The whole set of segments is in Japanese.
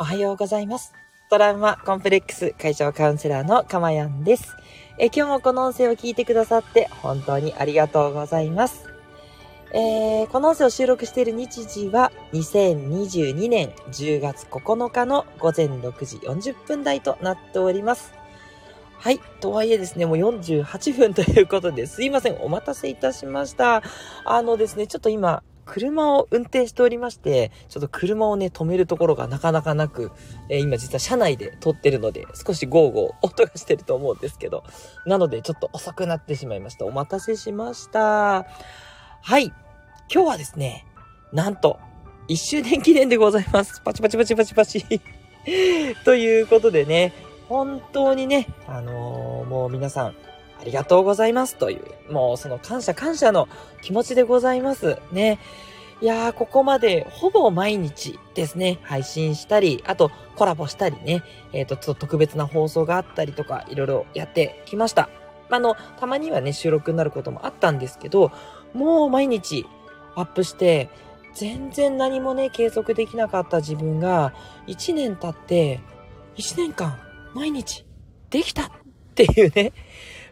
おはようございます。トラウマコンプレックス解消カウンセラーのかまやんです。え今日もこの音声を聞いてくださって本当にありがとうございます。えー、この音声を収録している日時は2022年10月9日の午前6時40分台となっております。はい。とはいえですね、もう48分ということですいません。お待たせいたしました。あのですね、ちょっと今、車を運転しておりまして、ちょっと車をね、止めるところがなかなかなく、えー、今実は車内で撮ってるので、少しゴーゴー音がしてると思うんですけど、なのでちょっと遅くなってしまいました。お待たせしました。はい。今日はですね、なんと、1周年記念でございます。パチパチパチパチパチ。ということでね、本当にね、あのー、もう皆さん、ありがとうございますという、もうその感謝感謝の気持ちでございます。ね。いやー、ここまでほぼ毎日ですね、配信したり、あとコラボしたりね、えっ、ー、と、ちょっと特別な放送があったりとか、いろいろやってきました。あの、たまにはね、収録になることもあったんですけど、もう毎日アップして、全然何もね、継続できなかった自分が、1年経って、1年間、毎日、できたっていうね、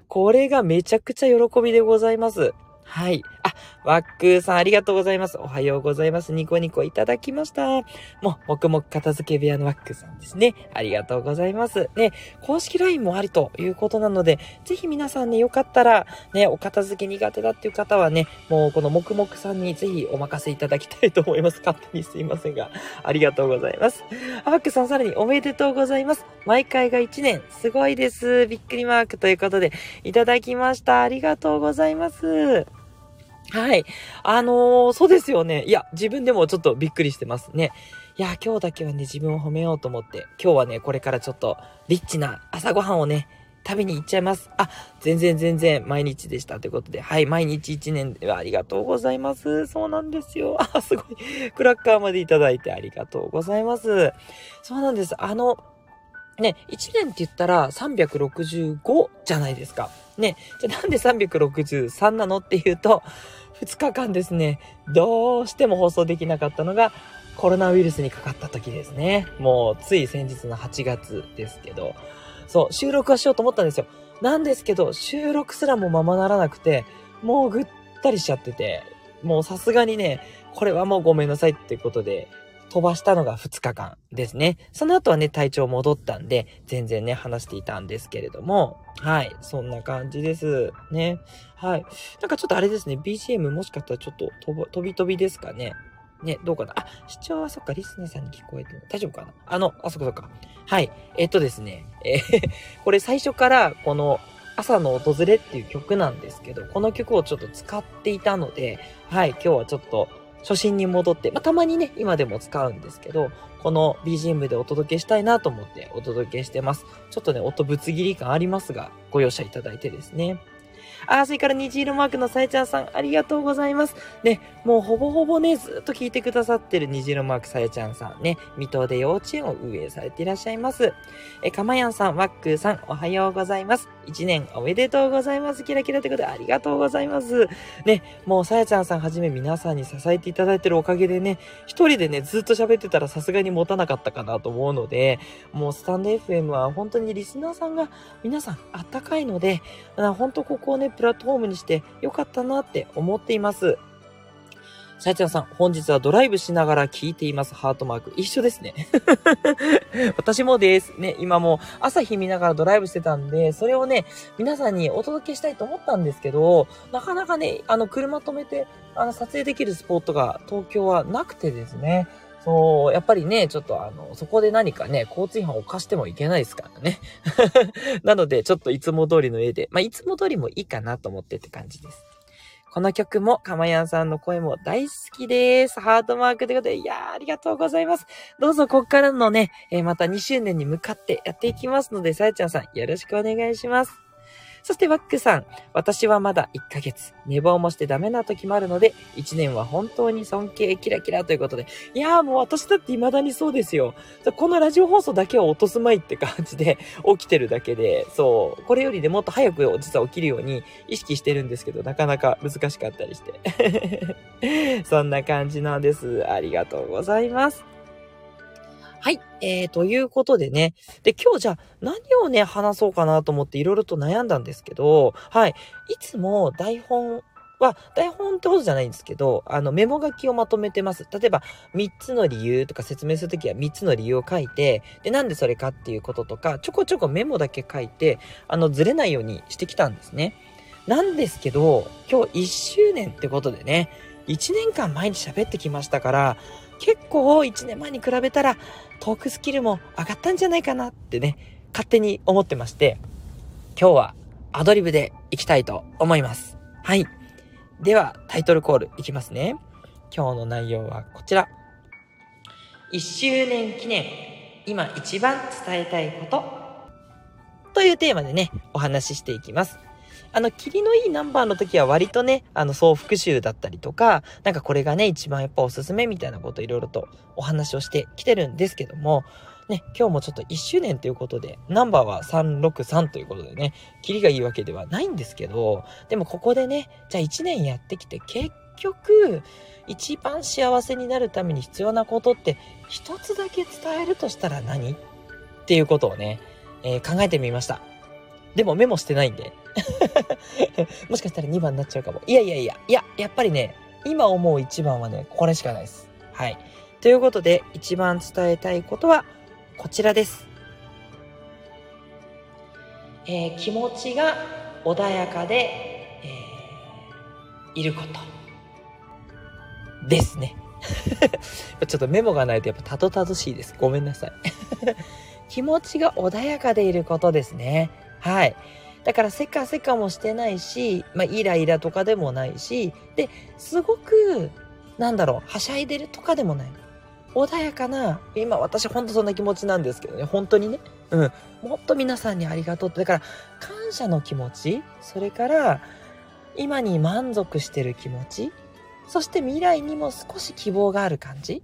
これがめちゃくちゃ喜びでございます。はい。あ、ワックーさんありがとうございます。おはようございます。ニコニコいただきました。もう、黙々片付け部屋のワックーさんですね。ありがとうございます。ね、公式 LINE もありということなので、ぜひ皆さんね、よかったら、ね、お片付け苦手だっていう方はね、もうこの黙々さんにぜひお任せいただきたいと思います。勝手にすいませんが、ありがとうございます。ワックさんさらにおめでとうございます。毎回が1年、すごいです。びっくりマークということで、いただきました。ありがとうございます。はい。あのー、そうですよね。いや、自分でもちょっとびっくりしてますね。いや、今日だけはね、自分を褒めようと思って、今日はね、これからちょっと、リッチな朝ごはんをね、食べに行っちゃいます。あ、全然全然毎日でしたということで、はい、毎日1年ではありがとうございます。そうなんですよ。あ、すごい。クラッカーまでいただいてありがとうございます。そうなんです。あの、ね、1年って言ったら365じゃないですか。ね、じゃなんで363なの？っていうと、2日間ですね、どうしても放送できなかったのが、コロナウイルスにかかった時ですね。もう、つい先日の8月ですけど、そう、収録はしようと思ったんですよ。なんですけど、収録すらもままならなくて、もうぐったりしちゃってて、もうさすがにね、これはもうごめんなさいってことで、飛ばしたのが2日間ですね。その後はね、体調戻ったんで、全然ね、話していたんですけれども、はい、そんな感じです。ね。はい。なんかちょっとあれですね、BGM もしかしたらちょっと飛び飛びですかね。ね、どうかなあ、視聴はそっか、リスナーさんに聞こえてる。大丈夫かなあの、あ、そっかそっか。はい。えっとですね、えー、これ最初からこの朝の訪れっていう曲なんですけど、この曲をちょっと使っていたので、はい、今日はちょっと初心に戻って、まあ、たまにね、今でも使うんですけど、この BGM でお届けしたいなと思ってお届けしてます。ちょっとね、音ぶつ切り感ありますが、ご容赦いただいてですね。あ、それから虹色マークのさえちゃんさん、ありがとうございます。ね、もうほぼほぼね、ずっと聞いてくださってる虹色マークさえちゃんさんね、水戸で幼稚園を運営されていらっしゃいます。え、かまやんさん、ワックーさん、おはようございます。一年おめでとうございます。キラキラということでありがとうございます。ね、もうさやちゃんさんはじめ皆さんに支えていただいてるおかげでね、一人でね、ずっと喋ってたらさすがに持たなかったかなと思うので、もうスタンド FM は本当にリスナーさんが皆さんあったかいので、本当ここねね、プラットフォームにしてよかったなって思っています。さやちゃんさん、本日はドライブしながら聞いています。ハートマーク。一緒ですね。私もです。ね、今も朝日見ながらドライブしてたんで、それをね、皆さんにお届けしたいと思ったんですけど、なかなかね、あの、車止めて、あの、撮影できるスポットが東京はなくてですね。そう、やっぱりね、ちょっとあの、そこで何かね、交通違反を犯してもいけないですからね。なので、ちょっといつも通りの絵で、まあ、いつも通りもいいかなと思ってって感じです。この曲も、かまやんさんの声も大好きです。ハートマークということで、いやー、ありがとうございます。どうぞ、こっからのね、えー、また2周年に向かってやっていきますので、さやちゃんさん、よろしくお願いします。そしてワックさん、私はまだ1ヶ月、寝坊もしてダメな時もあるので、1年は本当に尊敬キラキラということで、いやーもう私だって未だにそうですよ。このラジオ放送だけは落とすまいって感じで 起きてるだけで、そう、これよりでもっと早く実は起きるように意識してるんですけど、なかなか難しかったりして。そんな感じなんです。ありがとうございます。はい。えー、ということでね。で、今日じゃあ何をね、話そうかなと思っていろいろと悩んだんですけど、はい。いつも台本は、台本ってことじゃないんですけど、あの、メモ書きをまとめてます。例えば、3つの理由とか説明するときは3つの理由を書いて、で、なんでそれかっていうこととか、ちょこちょこメモだけ書いて、あの、ずれないようにしてきたんですね。なんですけど、今日1周年ってことでね、1年間毎日喋ってきましたから、結構1年前に比べたらトークスキルも上がったんじゃないかなってね、勝手に思ってまして、今日はアドリブでいきたいと思います。はい。では、タイトルコールいきますね。今日の内容はこちら。1周年記念、今一番伝えたいこと。というテーマでね、お話ししていきます。あの、霧のいいナンバーの時は割とね、あの、総復習だったりとか、なんかこれがね、一番やっぱおすすめみたいなこといろいろとお話をしてきてるんですけども、ね、今日もちょっと1周年ということで、ナンバーは363ということでね、キリがいいわけではないんですけど、でもここでね、じゃあ1年やってきて結局、一番幸せになるために必要なことって一つだけ伝えるとしたら何？っていうことをね、えー、考えてみました。でもメモしてないんで。もしかしたら2番になっちゃうかも。いやいやいや、いや、やっぱりね、今思う1番はね、これしかないです。はい。ということで、一番伝えたいことは、こちらです。えー、気持ちが穏やかで、えー、いること。ですね。ちょっとメモがないとやっぱたどたどしいです。ごめんなさい。気持ちが穏やかでいることですね。はい。だからせかせかもしてないし、まあイライラとかでもないし、で、すごく、なんだろう、はしゃいでるとかでもない。穏やかな、今私ほんとそんな気持ちなんですけどね、本当にね。うん。もっと皆さんにありがとうって。だから、感謝の気持ち、それから、今に満足してる気持ち、そして未来にも少し希望がある感じ。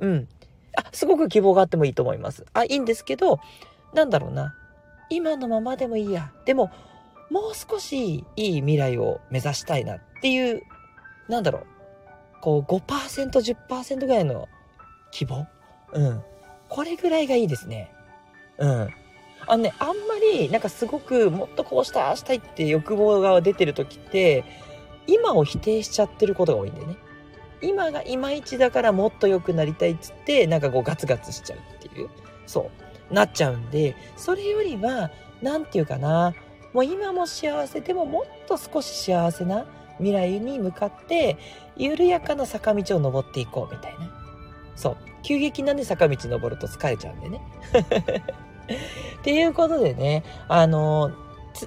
うん。あ、すごく希望があってもいいと思います。あ、いいんですけど、なんだろうな。今のままでもいいや。でも、もう少しいい未来を目指したいなっていう、なんだろう。こう5%、10%ぐらいの希望？うん。これぐらいがいいですね。うん。あのね、あんまり、なんかすごく、もっとこうした、ああしたいって欲望が出てる時って、今を否定しちゃってることが多いんでね。今がいまいちだからもっと良くなりたいっつって、なんかこうガツガツしちゃうっていう、そう、なっちゃうんで、それよりは、何て言うかな、もう今も幸せでももっと少し幸せな未来に向かって、緩やかな坂道を登っていこうみたいな。そう。急激なね、坂道登ると疲れちゃうんでね。っていうことでね、あの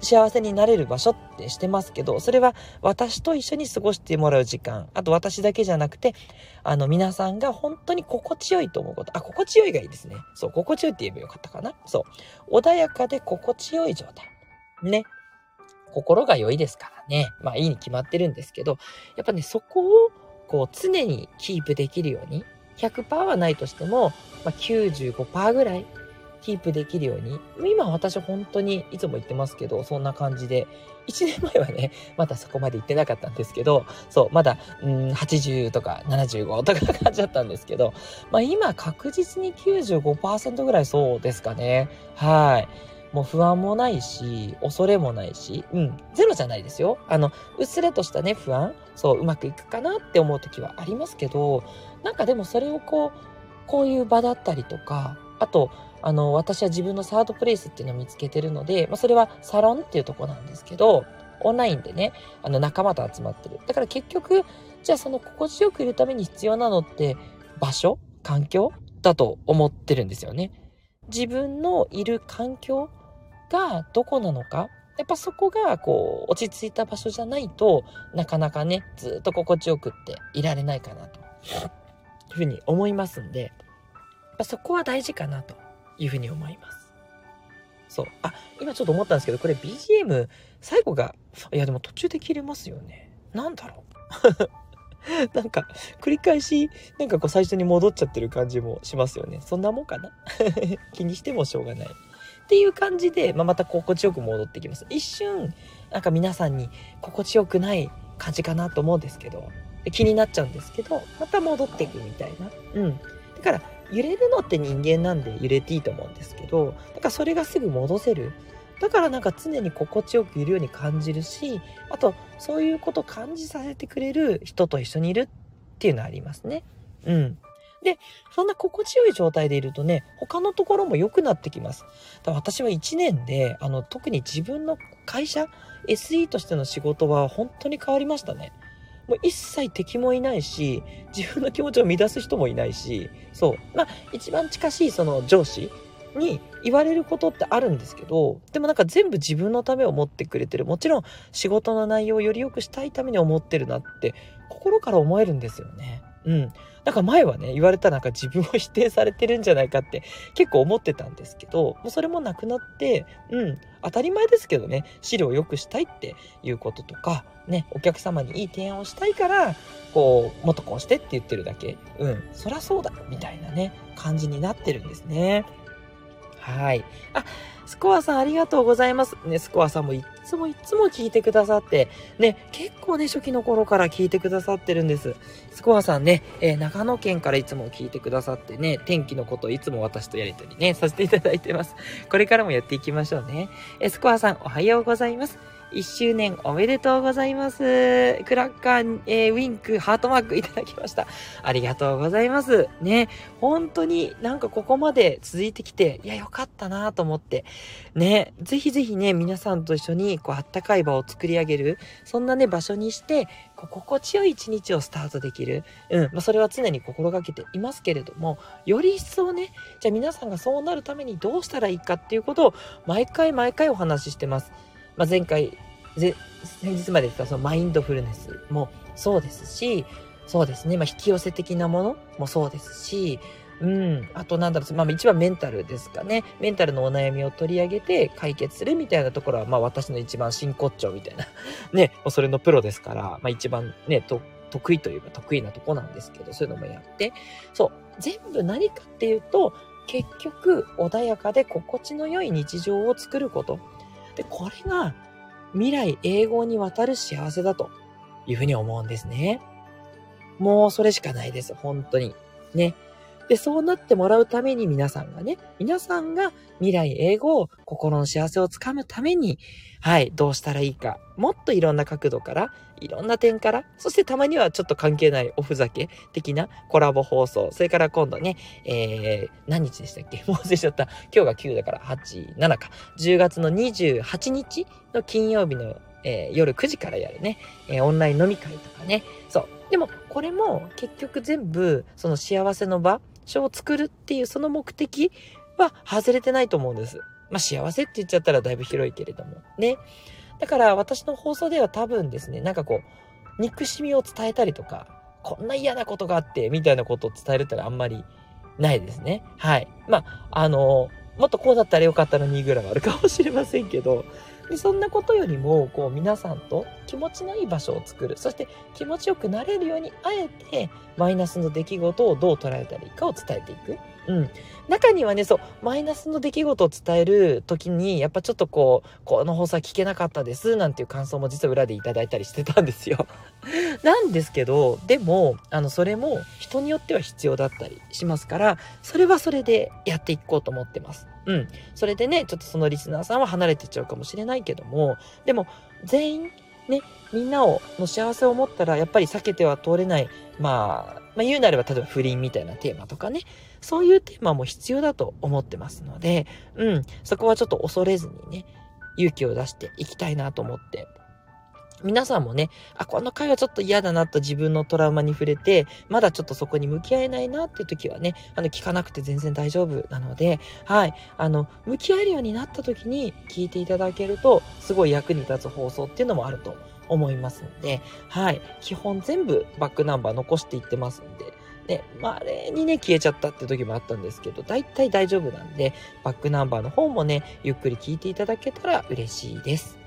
幸せになれる場所ってしてますけど、それは私と一緒に過ごしてもらう時間、あと私だけじゃなくて、あの皆さんが本当に心地よいと思うこと、あ、心地よいがいいですね。そう、心地よいって言えばよかったかな。そう。穏やかで心地よい状態。ね。心が良いですからね。まあいいに決まってるんですけど、やっぱね、そこをこう常にキープできるように、100%はないとしても、まあ、95%ぐらいキープできるように、今私本当にいつも言ってますけど、そんな感じで、1年前はね、まだそこまで行ってなかったんですけど、そう、まだ、うん、80とか75とか感じだったんですけど、まあ今確実に95%ぐらいそうですかね。はい。もう不安もないし、恐れもないし、うん、ゼロじゃないですよ。あの、うっすらとしたね、不安、そう、うまくいくかなって思う時はありますけど、なんかでもそれをこう、こういう場だったりとか、あと、あの、私は自分のサードプレイスっていうのを見つけてるので、まあ、それはサロンっていうとこなんですけど、オンラインでね、あの、仲間と集まってる。だから結局、じゃあその心地よくいるために必要なのって、場所？環境？だと思ってるんですよね。自分のいる環境がどこなのか？やっぱそこがこう落ち着いた場所じゃないとなかなかねずっと心地よくっていられないかなというふうに思いますんでやっぱそこは大事かなというふうに思います。そう。あ、今ちょっと思ったんですけど、これ BGM 最後が、いやでも途中で切れますよね。なんだろう なんか、繰り返し、なんかこう最初に戻っちゃってる感じもしますよね。そんなもんかな？気にしてもしょうがない。っていう感じで、まあ、また心地よく戻ってきます。一瞬、なんか皆さんに心地よくない感じかなと思うんですけど、気になっちゃうんですけど、また戻っていくみたいな。うん。だから、揺れるのって人間なんで揺れていいと思うんですけど、だからそれがすぐ戻せる。だからなんか常に心地よくいるように感じるし、あとそういうことを感じさせてくれる人と一緒にいるっていうのはありますね。うん。で、そんな心地よい状態でいるとね、他のところも良くなってきます。だ私は1年で、あの、特に自分の会社、SE としての仕事は本当に変わりましたね。もう一切敵もいないし、自分の気持ちを乱す人もいないし、そう。まあ、一番近しいその上司に言われることってあるんですけど、でもなんか全部自分のためを持ってくれてる。もちろん仕事の内容をより良くしたいために思ってるなって、心から思えるんですよね。うん。なんか前はね、言われたなんか自分を否定されてるんじゃないかって結構思ってたんですけど、もうそれもなくなって、うん、当たり前ですけどね、資料を良くしたいっていうこととか、ね、お客様にいい提案をしたいから、こう、もっとこうしてって言ってるだけ、うん、そりゃそうだ、みたいなね、感じになってるんですね。はい。あ、スコアさんありがとうございます。ね、スコアさんもいつもいつも聞いてくださって、ね、結構ね、初期の頃から聞いてくださってるんです。スコアさんね、えー、長野県からいつも聞いてくださってね、天気のことをいつも私とやりとりね、させていただいてます。これからもやっていきましょうね。えー、スコアさんおはようございます。1周年おめでとうございます。クラッカー、えー、ウィンク、ハートマークいただきました。ありがとうございます。ね、本当になんかここまで続いてきて、いや、よかったなと思って、ね、ぜひぜひね、皆さんと一緒に、こう、あったかい場を作り上げる、そんなね、場所にして、こう心地よい一日をスタートできる。うん。まあ、それは常に心がけていますけれども、より一層ね、じゃあ皆さんがそうなるためにどうしたらいいかっていうことを、毎回毎回お話ししてます。まあ、前回、先日まで言ったそのマインドフルネスもそうですし、そうですね、まあ、引き寄せ的なものもそうですし、うん。あとなんだろう、まあ一番メンタルですかね。メンタルのお悩みを取り上げて解決するみたいなところは、まあ私の一番真骨頂みたいな。ね、もうそれのプロですから、まあ一番ね、と得意というか得意なとこなんですけど、そういうのもやって。そう。全部何かっていうと、結局穏やかで心地の良い日常を作ること。で、これが未来永劫にわたる幸せだというふうに思うんですね。もうそれしかないです。本当に。ね。で、そうなってもらうために皆さんがね、皆さんが未来英語を心の幸せをつかむために、はい、どうしたらいいか、もっといろんな角度から、いろんな点から、そしてたまにはちょっと関係ないおふざけ的なコラボ放送、それから今度ね、えー、何日でしたっけ？も う忘れちゃった。今日が9だから8、7か。10月の28日の金曜日のえー、夜9時からやるね、えー、オンライン飲み会とかね。そう。でも、これも結局全部、その幸せの場、書を作るっていうその目的は外れてないと思うんです。まあ幸せって言っちゃったらだいぶ広いけれども。ね。だから私の放送では多分ですね、なんかこう、憎しみを伝えたりとか、こんな嫌なことがあって、みたいなことを伝えるってのはあんまりないですね。はい。まあ、あの、もっとこうだったらよかったのにぐらいはあるかもしれませんけど、でそんなことよりも、こう皆さんと気持ちのいい場所を作る。そして気持ちよくなれるように、あえてマイナスの出来事をどう捉えたらいいかを伝えていく。うん。中にはね、そう、マイナスの出来事を伝える時に、やっぱちょっとこう、この放送は聞けなかったです、なんていう感想も実は裏でいただいたりしてたんですよ。なんですけど、でも、あの、それも人によっては必要だったりしますから、それはそれでやっていこうと思ってます。うん。それでね、ちょっとそのリスナーさんは離れてっちゃうかもしれないけども、でも、全員、ね、みんなを、の幸せを持ったら、やっぱり避けては通れない、まあ、まあ言うなれば、例えば不倫みたいなテーマとかね、そういうテーマも必要だと思ってますので、うん、そこはちょっと恐れずにね、勇気を出していきたいなと思って皆さんもね、あ、この回はちょっと嫌だなと自分のトラウマに触れて、まだちょっとそこに向き合えないなっていう時はね、あの、聞かなくて全然大丈夫なので、はい、あの、向き合えるようになった時に聞いていただけると、すごい役に立つ放送っていうのもあると思いますので、はい、基本全部バックナンバー残していってますんで、ね、まあ、れにね、消えちゃったって時もあったんですけど、大体大丈夫なんで、バックナンバーの方もね、ゆっくり聞いていただけたら嬉しいです。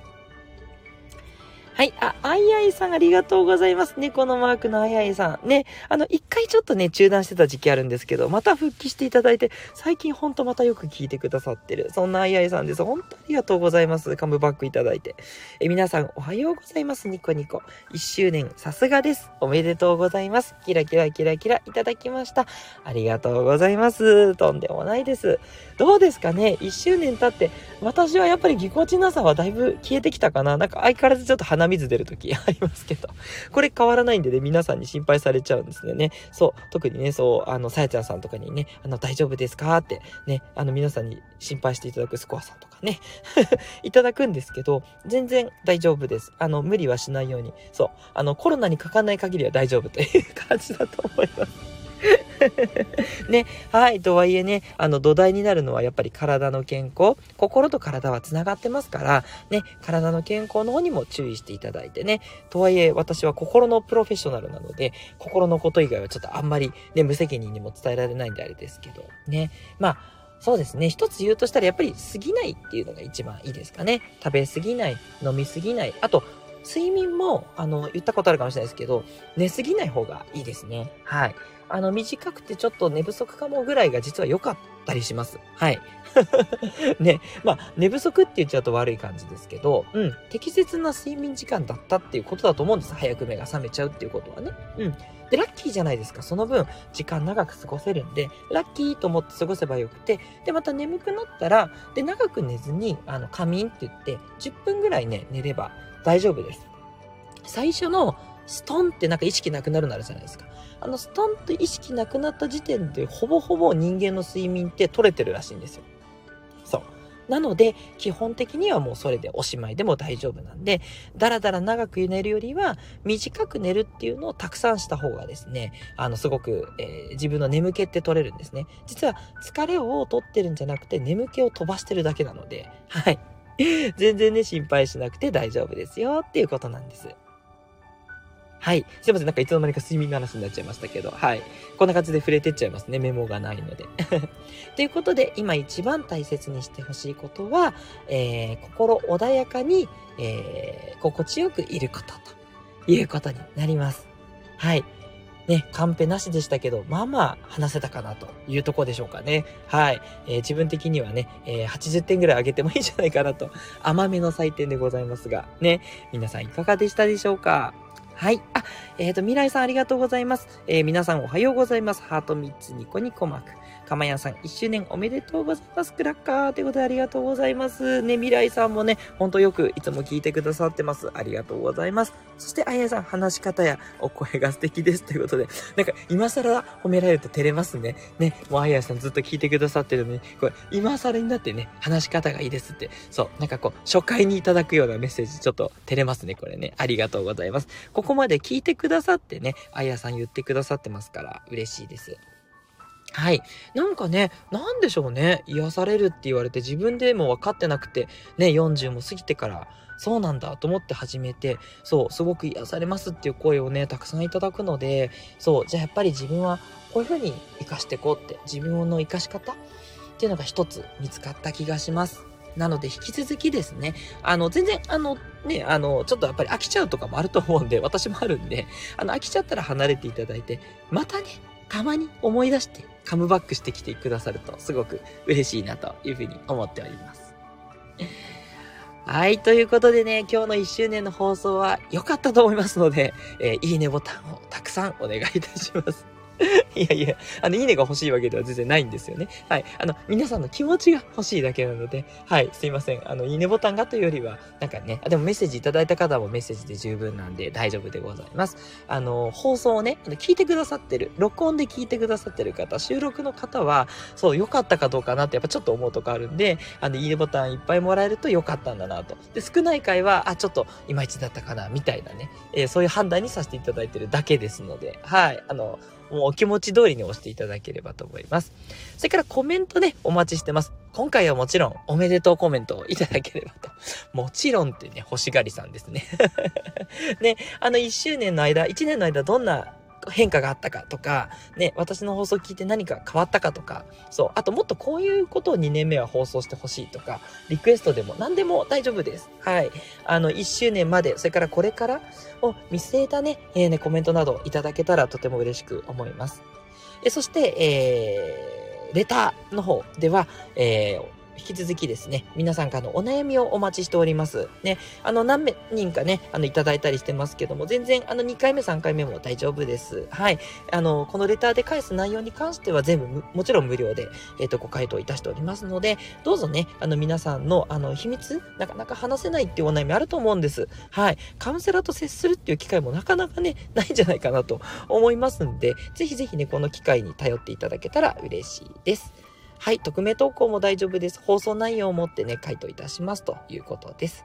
はい。あ、あいあいさんありがとうございます。猫のマークのあいあいさん。ね、あの、一回ちょっとね、中断してた時期あるんですけど、また復帰していただいて、最近ほんとまたよく聞いてくださってる。そんなあいあいさんです。本当ありがとうございます。カムバックいただいて。え、皆さんおはようございます。ニコニコ。1周年、さすがです。おめでとうございます。キラキラキラキラいただきました。ありがとうございます。とんでもないです。どうですかね ?1 周年経って、私はやっぱりぎこちなさはだいぶ消えてきたかななんか相変わらずちょっと鼻水出る時 ありますけど。これ変わらないんでね、皆さんに心配されちゃうんですよね。そう、特にね、そう、あの、さやちゃんさんとかにね、あの、大丈夫ですかって、ね、あの、皆さんに心配していただくスコアさんとかね、いただくんですけど、全然大丈夫です。あの、無理はしないように。そう、あの、コロナにかかんない限りは大丈夫という感じだと思います。ね、はい。とはいえね、あの土台になるのはやっぱり体の健康。心と体は繋がってますから、ね、体の健康の方にも注意していただいてね。とはいえ、私は心のプロフェッショナルなので、心のこと以外はちょっとあんまりね、無責任にも伝えられないんであれですけど、ね。まあ、そうですね。一つ言うとしたらやっぱり過ぎないっていうのが一番いいですかね。食べ過ぎない、飲み過ぎない。あと、睡眠も、あの、言ったことあるかもしれないですけど、寝すぎない方がいいですね。はい。あの、短くてちょっと寝不足かもぐらいが実は良かったりします。はい。ね。まあ、寝不足って言っちゃうと悪い感じですけど、うん。適切な睡眠時間だったっていうことだと思うんです。早く目が覚めちゃうっていうことはね。うん。で、ラッキーじゃないですか。その分、時間長く過ごせるんで、ラッキーと思って過ごせばよくて、で、また眠くなったら、で、長く寝ずに、あの、仮眠って言って、10分ぐらいね、寝れば大丈夫です。最初のストンってなんか意識なくなるなるじゃないですか。あのストンと意識なくなった時点でほぼほぼ人間の睡眠って取れてるらしいんですよ。なので、基本的にはもうそれでおしまいでも大丈夫なんで、だらだら長く寝るよりは、短く寝るっていうのをたくさんした方がですね、あの、すごく、えー、自分の眠気って取れるんですね。実は、疲れを取ってるんじゃなくて、眠気を飛ばしてるだけなので、はい。全然ね、心配しなくて大丈夫ですよっていうことなんです。はい。すいません。なんかいつの間にか睡眠の話になっちゃいましたけど、はい。こんな感じで触れてっちゃいますね。メモがないので。ということで、今一番大切にしてほしいことは、えー、心穏やかに、えー、心地よくいることということになります。はい。ね、カンペなしでしたけど、まあまあ話せたかなというとこでしょうかね。はい。えー、自分的にはね、えー、80点ぐらい上げてもいいんじゃないかなと、甘めの採点でございますが、ね、皆さんいかがでしたでしょうか？はい。あ、えっ、ー、と、未来さんありがとうございます。えー、皆さんおはようございます。ハート3つニコニコマーク。かまやさん、1周年おめでとうございます。クラッカーということでありがとうございます。ね、未来さんもね、ほんとよくいつも聞いてくださってます。ありがとうございます。そして、あやさん、話し方やお声が素敵です。ということで、なんか、今更褒められると照れますね。ね、もうあやさんずっと聞いてくださってるのに、これ、今更になってね、話し方がいいですって、そう、なんかこう、初回にいただくようなメッセージ、ちょっと照れますね、これね。ありがとうございます。ここまで聞いてくださってね、あやさん言ってくださってますから、嬉しいです。はい。なんかね、なんでしょうね。癒されるって言われて自分でも分かってなくて、ね、40も過ぎてから、そうなんだと思って始めて、そう、すごく癒されますっていう声をね、たくさんいただくので、そう、じゃあやっぱり自分はこういう風に活かしていこうって、自分の活かし方っていうのが一つ見つかった気がします。なので、引き続きですね、あの、全然、あの、ね、あの、ちょっとやっぱり飽きちゃうとかもあると思うんで、私もあるんで、あの、飽きちゃったら離れていただいて、またね、たまに思い出してカムバックしてきてくださるとすごく嬉しいなというふうに思っております。はい。ということでね、今日の1周年の放送は良かったと思いますので、えー、いいねボタンをたくさんお願いいたします。いやいや、あの、いいねが欲しいわけでは全然ないんですよね。はい。あの、皆さんの気持ちが欲しいだけなので、はい、すいません。あの、いいねボタンがというよりは、なんかね、あでもメッセージいただいた方もメッセージで十分なんで大丈夫でございます。あの、放送をね、聞いてくださってる、録音で聞いてくださってる方、収録の方は、そう、良かったかどうかなってやっぱちょっと思うとこあるんで、あの、いいねボタンいっぱいもらえると良かったんだなと。で、少ない回は、あ、ちょっといまいちだったかな、みたいなね、えー、そういう判断にさせていただいてるだけですので、はい、あの、もうお気持ち通りに押していただければと思います。それからコメントね、お待ちしてます。今回はもちろんおめでとうコメントをいただければと。もちろんってね、欲しがりさんですね。ね、あの1周年の間、1年の間どんな変化があったかとか、ね、私の放送聞いて何か変わったかとか、そう、あともっとこういうことを2年目は放送してほしいとか、リクエストでも何でも大丈夫です。はい。あの、1周年まで、それからこれからを見据えたね、えー、ね、コメントなどいただけたらとても嬉しく思います。えそして、えー、レターの方では、えー、引き続きですね、皆さんからのお悩みをお待ちしております。ね、あの、何人かね、あの、いただいたりしてますけども、全然、あの、2回目、3回目も大丈夫です。はい。あの、このレターで返す内容に関しては全部、もちろん無料で、えっ、ー、と、ご回答いたしておりますので、どうぞね、あの、皆さんの、あの、秘密、なかなか話せないっていうお悩みあると思うんです。はい。カウンセラーと接するっていう機会もなかなかね、ないんじゃないかなと思いますんで、ぜひぜひね、この機会に頼っていただけたら嬉しいです。はい、匿名投稿も大丈夫です。放送内容をもってね、回答いたしますということです。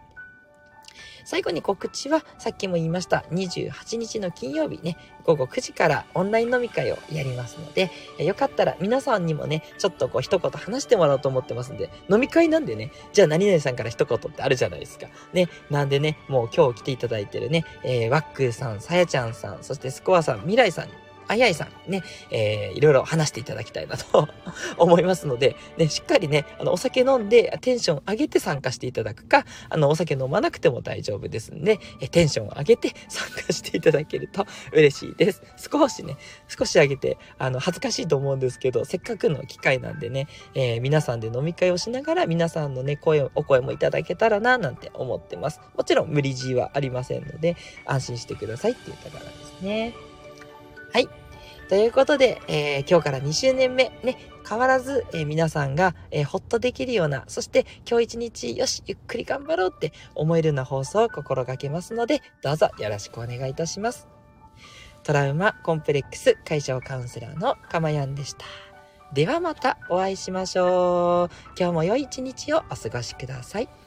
最後に告知は、さっきも言いました、28日の金曜日ね、午後9時からオンライン飲み会をやりますので、よかったら皆さんにもね、ちょっとこう一言話してもらおうと思ってますんで、飲み会なんでね、じゃあ何々さんから一言ってあるじゃないですか。ね、なんでね、もう今日来ていただいてるね、えー、ワックーさん、さやちゃんさん、そしてスコアさん、未来さんにあやいさんね、えー、いろいろ話していただきたいなと 思いますので、ね、しっかりね、あの、お酒飲んでテンション上げて参加していただくか、あの、お酒飲まなくても大丈夫ですんで、えテンション上げて 参加していただけると嬉しいです。少しね、少し上げて、あの、恥ずかしいと思うんですけど、せっかくの機会なんでね、えー、皆さんで飲み会をしながら皆さんのね、声、お声もいただけたらな、なんて思ってます。もちろん無理強いはありませんので、安心してくださいっていうところですね。はい。ということで、えー、今日から2周年目、ね、変わらず、えー、皆さんが、えー、ほっとできるような、そして今日一日、よし、ゆっくり頑張ろうって思えるような放送を心がけますので、どうぞよろしくお願いいたします。トラウマコンプレックス解消カウンセラーのかまやんでした。ではまたお会いしましょう。今日も良い一日をお過ごしください。